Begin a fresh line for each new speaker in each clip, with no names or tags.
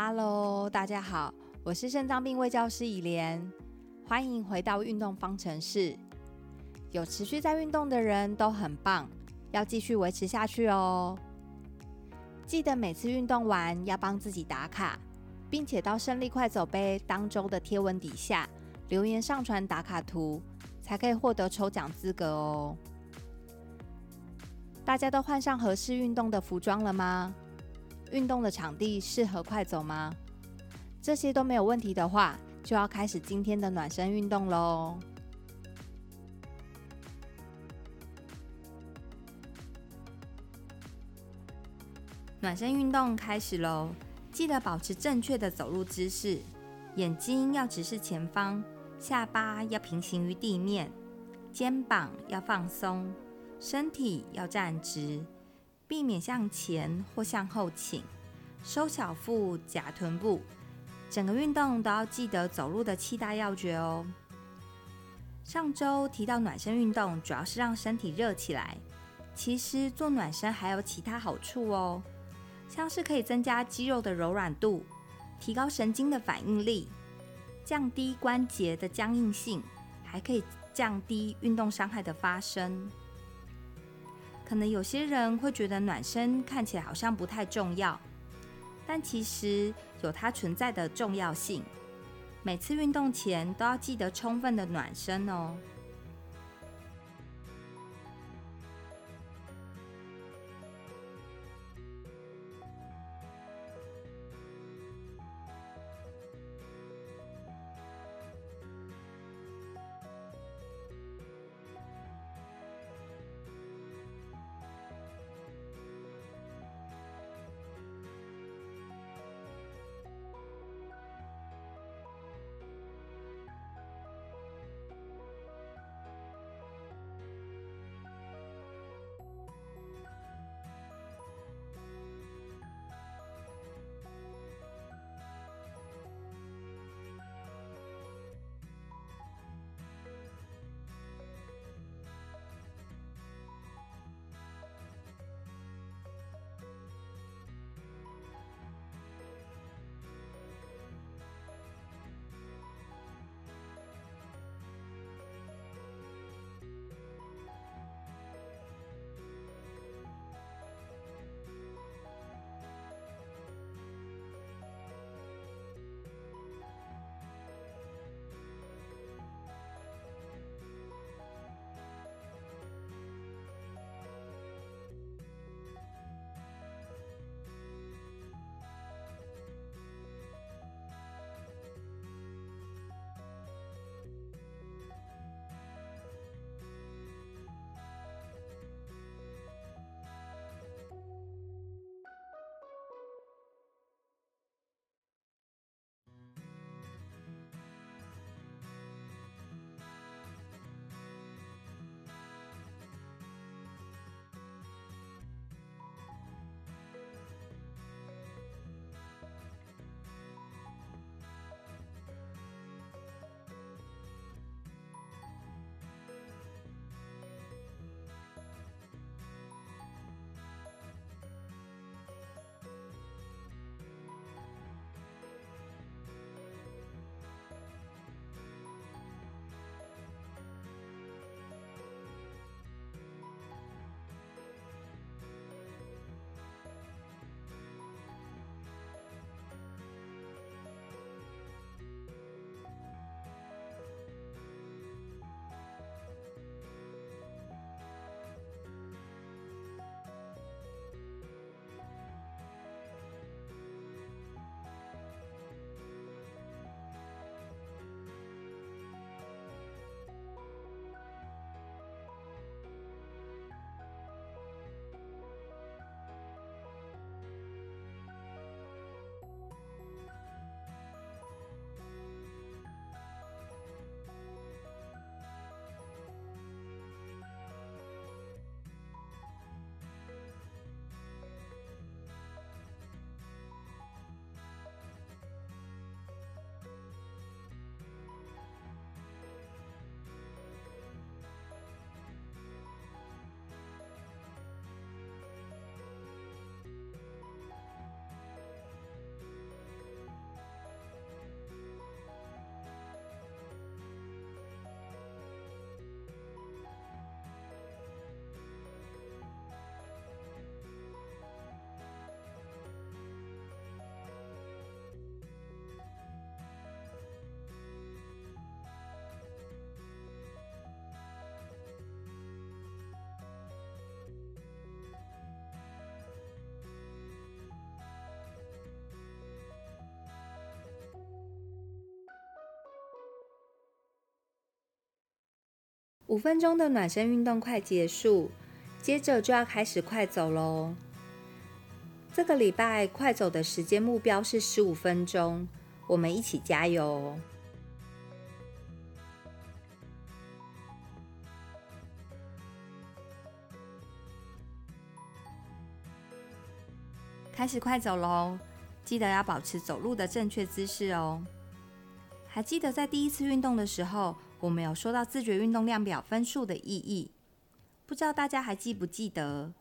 Hello，大家好，我是肾脏病卫教师以莲，欢迎回到运动方程式。有持续在运动的人都很棒，要继续维持下去哦。记得每次运动完要帮自己打卡，并且到胜利快走杯当周的贴文底下留言上传打卡图，才可以获得抽奖资格哦。大家都换上合适运动的服装了吗？运动的场地适合快走吗？这些都没有问题的话，就要开始今天的暖身运动喽。暖身运动开始喽！记得保持正确的走路姿势，眼睛要直视前方，下巴要平行于地面，肩膀要放松，身体要站直。避免向前或向后倾，收小腹、夹臀部，整个运动都要记得走路的七大要诀哦。上周提到暖身运动主要是让身体热起来，其实做暖身还有其他好处哦，像是可以增加肌肉的柔软度，提高神经的反应力，降低关节的僵硬性，还可以降低运动伤害的发生。可能有些人会觉得暖身看起来好像不太重要，但其实有它存在的重要性。每次运动前都要记得充分的暖身哦。五分钟的暖身运动快结束，接着就要开始快走喽。这个礼拜快走的时间目标是十五分钟，我们一起加油！开始快走喽，记得要保持走路的正确姿势哦。还记得在第一次运动的时候，我们有说到自觉运动量表分数的意义，不知道大家还记不记得？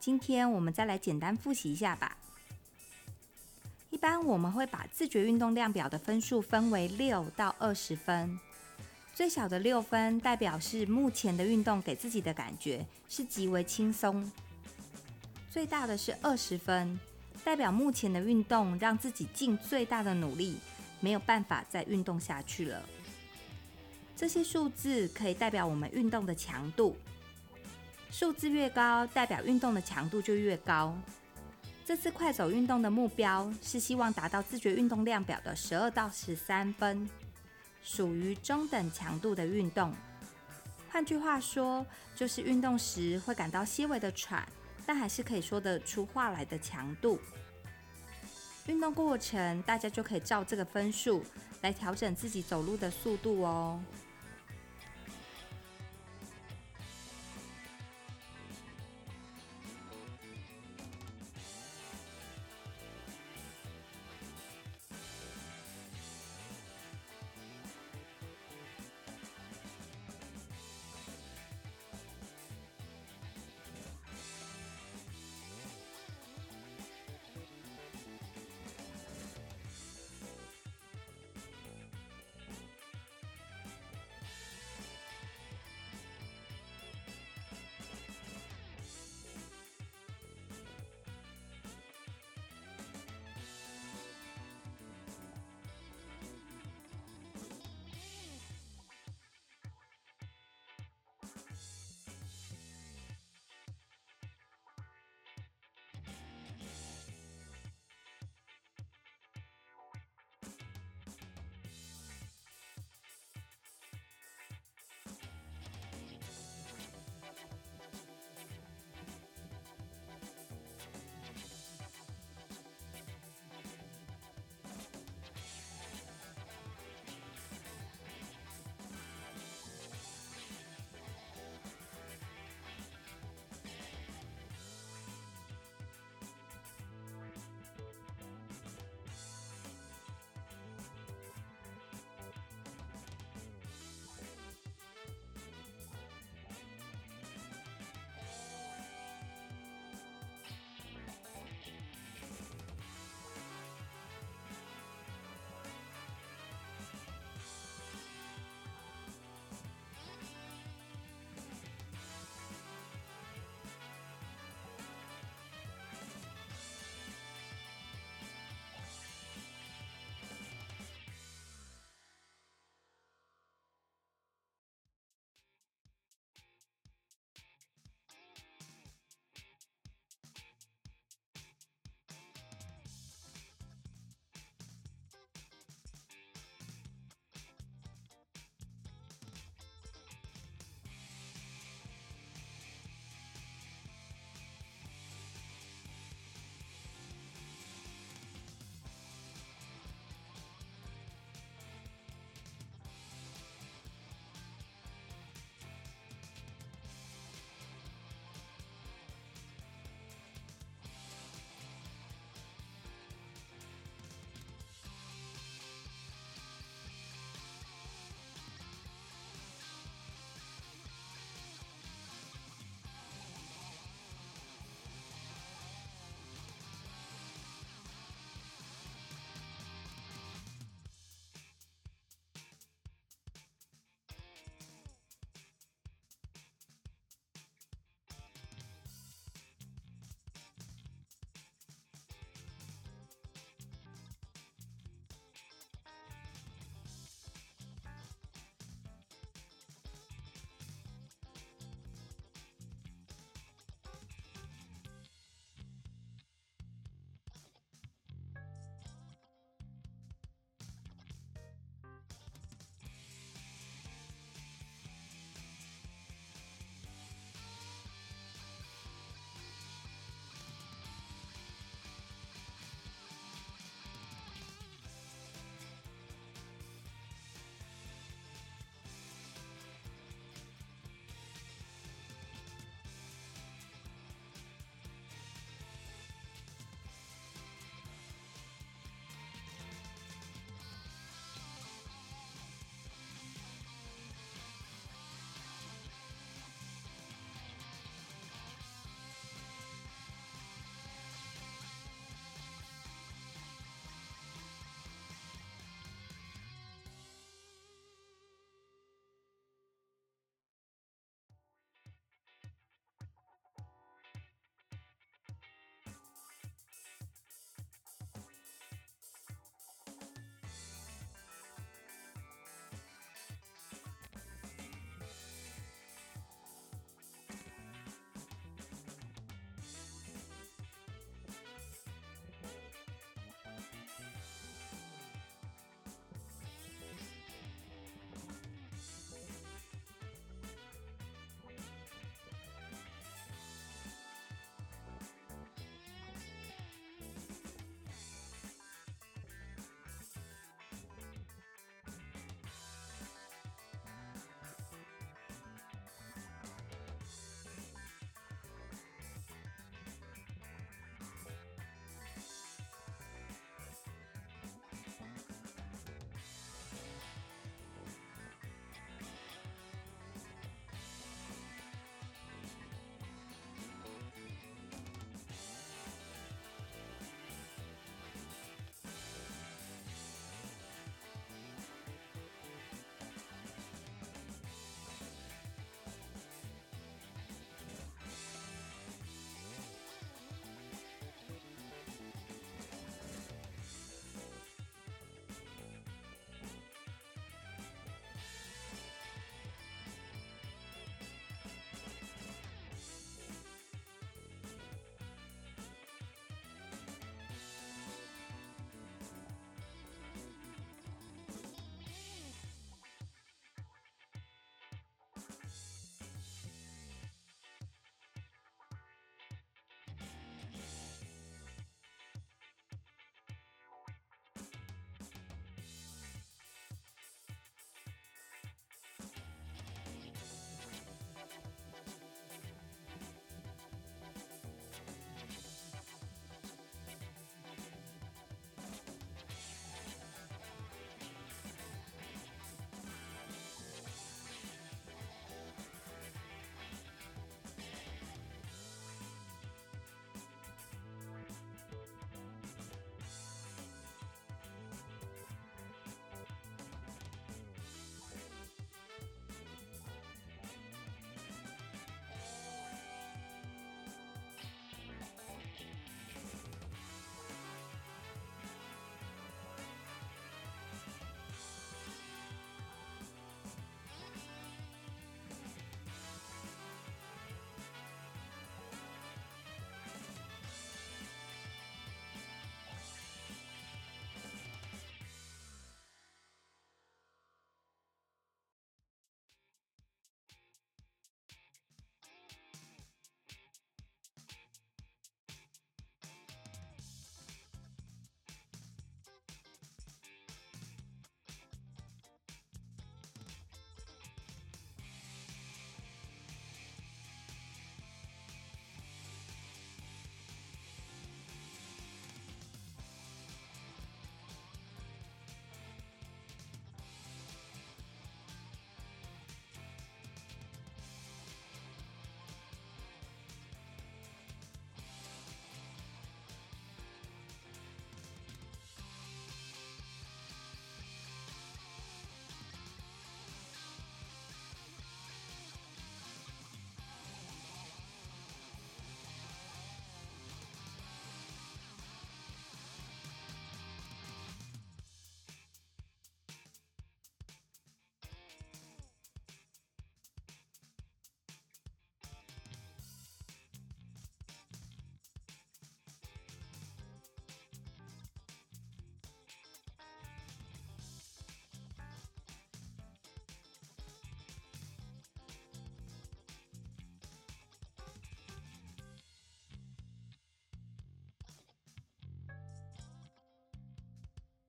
今天我们再来简单复习一下吧。一般我们会把自觉运动量表的分数分为六到二十分，最小的六分代表是目前的运动给自己的感觉是极为轻松，最大的是二十分，代表目前的运动让自己尽最大的努力。没有办法再运动下去了。这些数字可以代表我们运动的强度，数字越高，代表运动的强度就越高。这次快走运动的目标是希望达到自觉运动量表的十二到十三分，属于中等强度的运动。换句话说，就是运动时会感到些微的喘，但还是可以说得出话来的强度。运动过程，大家就可以照这个分数来调整自己走路的速度哦。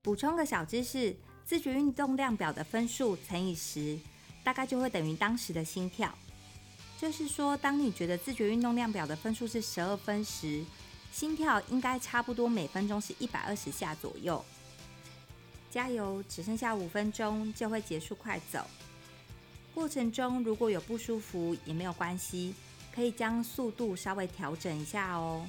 补充个小知识：自觉运动量表的分数乘以十，大概就会等于当时的心跳。就是说，当你觉得自觉运动量表的分数是十二分时，心跳应该差不多每分钟是一百二十下左右。加油，只剩下五分钟就会结束快走。过程中如果有不舒服也没有关系，可以将速度稍微调整一下哦。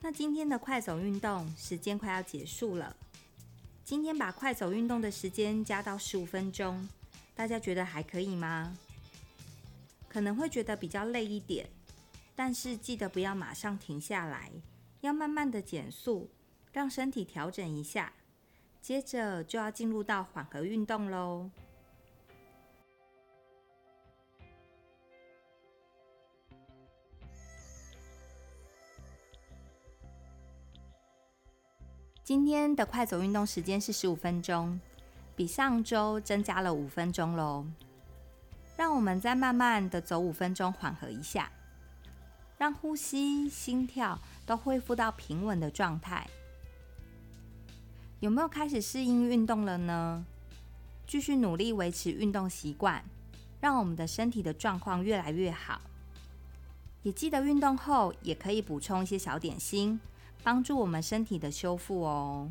那今天的快走运动时间快要结束了，今天把快走运动的时间加到十五分钟，大家觉得还可以吗？可能会觉得比较累一点，但是记得不要马上停下来，要慢慢的减速，让身体调整一下，接着就要进入到缓和运动喽。今天的快走运动时间是十五分钟，比上周增加了五分钟喽。让我们再慢慢的走五分钟，缓和一下，让呼吸、心跳都恢复到平稳的状态。有没有开始适应运动了呢？继续努力维持运动习惯，让我们的身体的状况越来越好。也记得运动后也可以补充一些小点心。帮助我们身体的修复哦。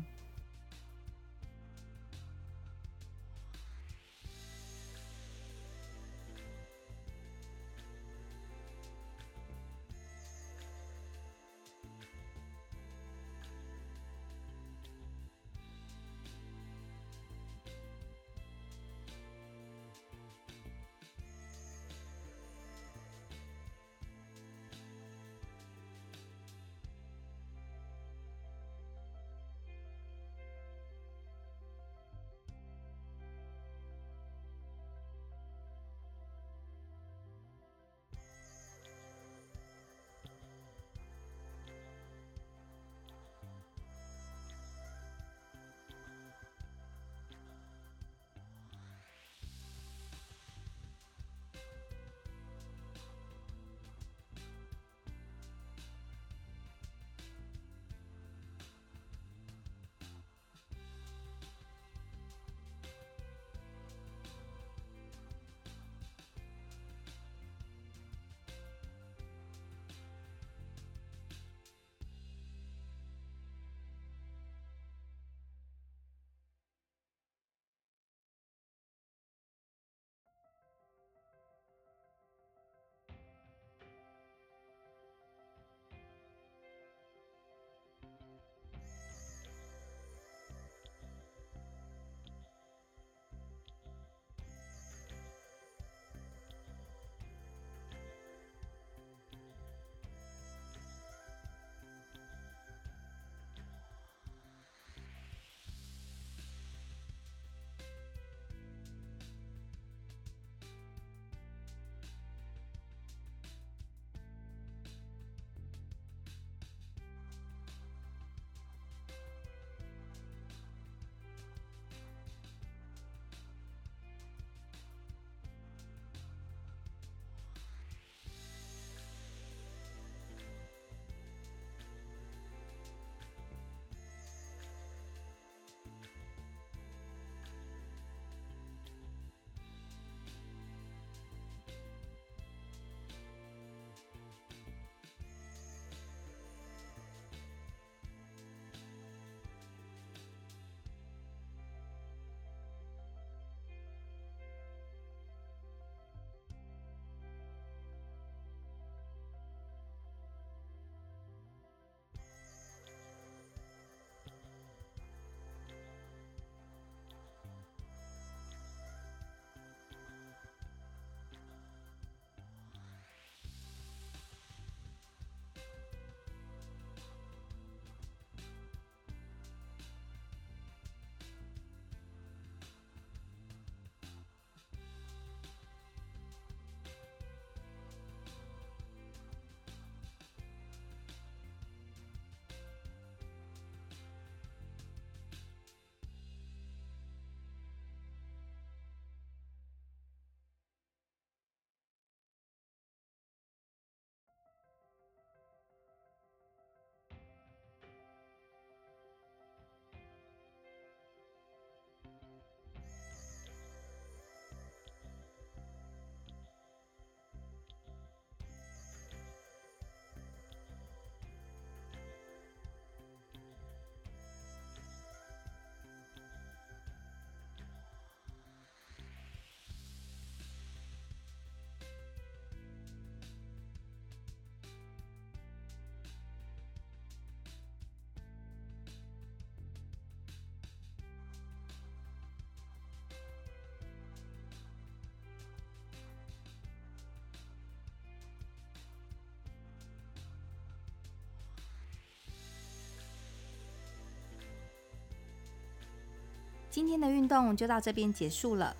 今天的运动就到这边结束了。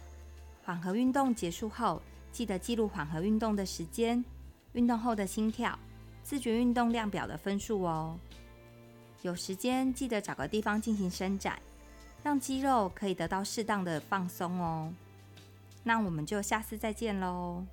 缓和运动结束后，记得记录缓和运动的时间、运动后的心跳、自觉运动量表的分数哦。有时间记得找个地方进行伸展，让肌肉可以得到适当的放松哦。那我们就下次再见喽。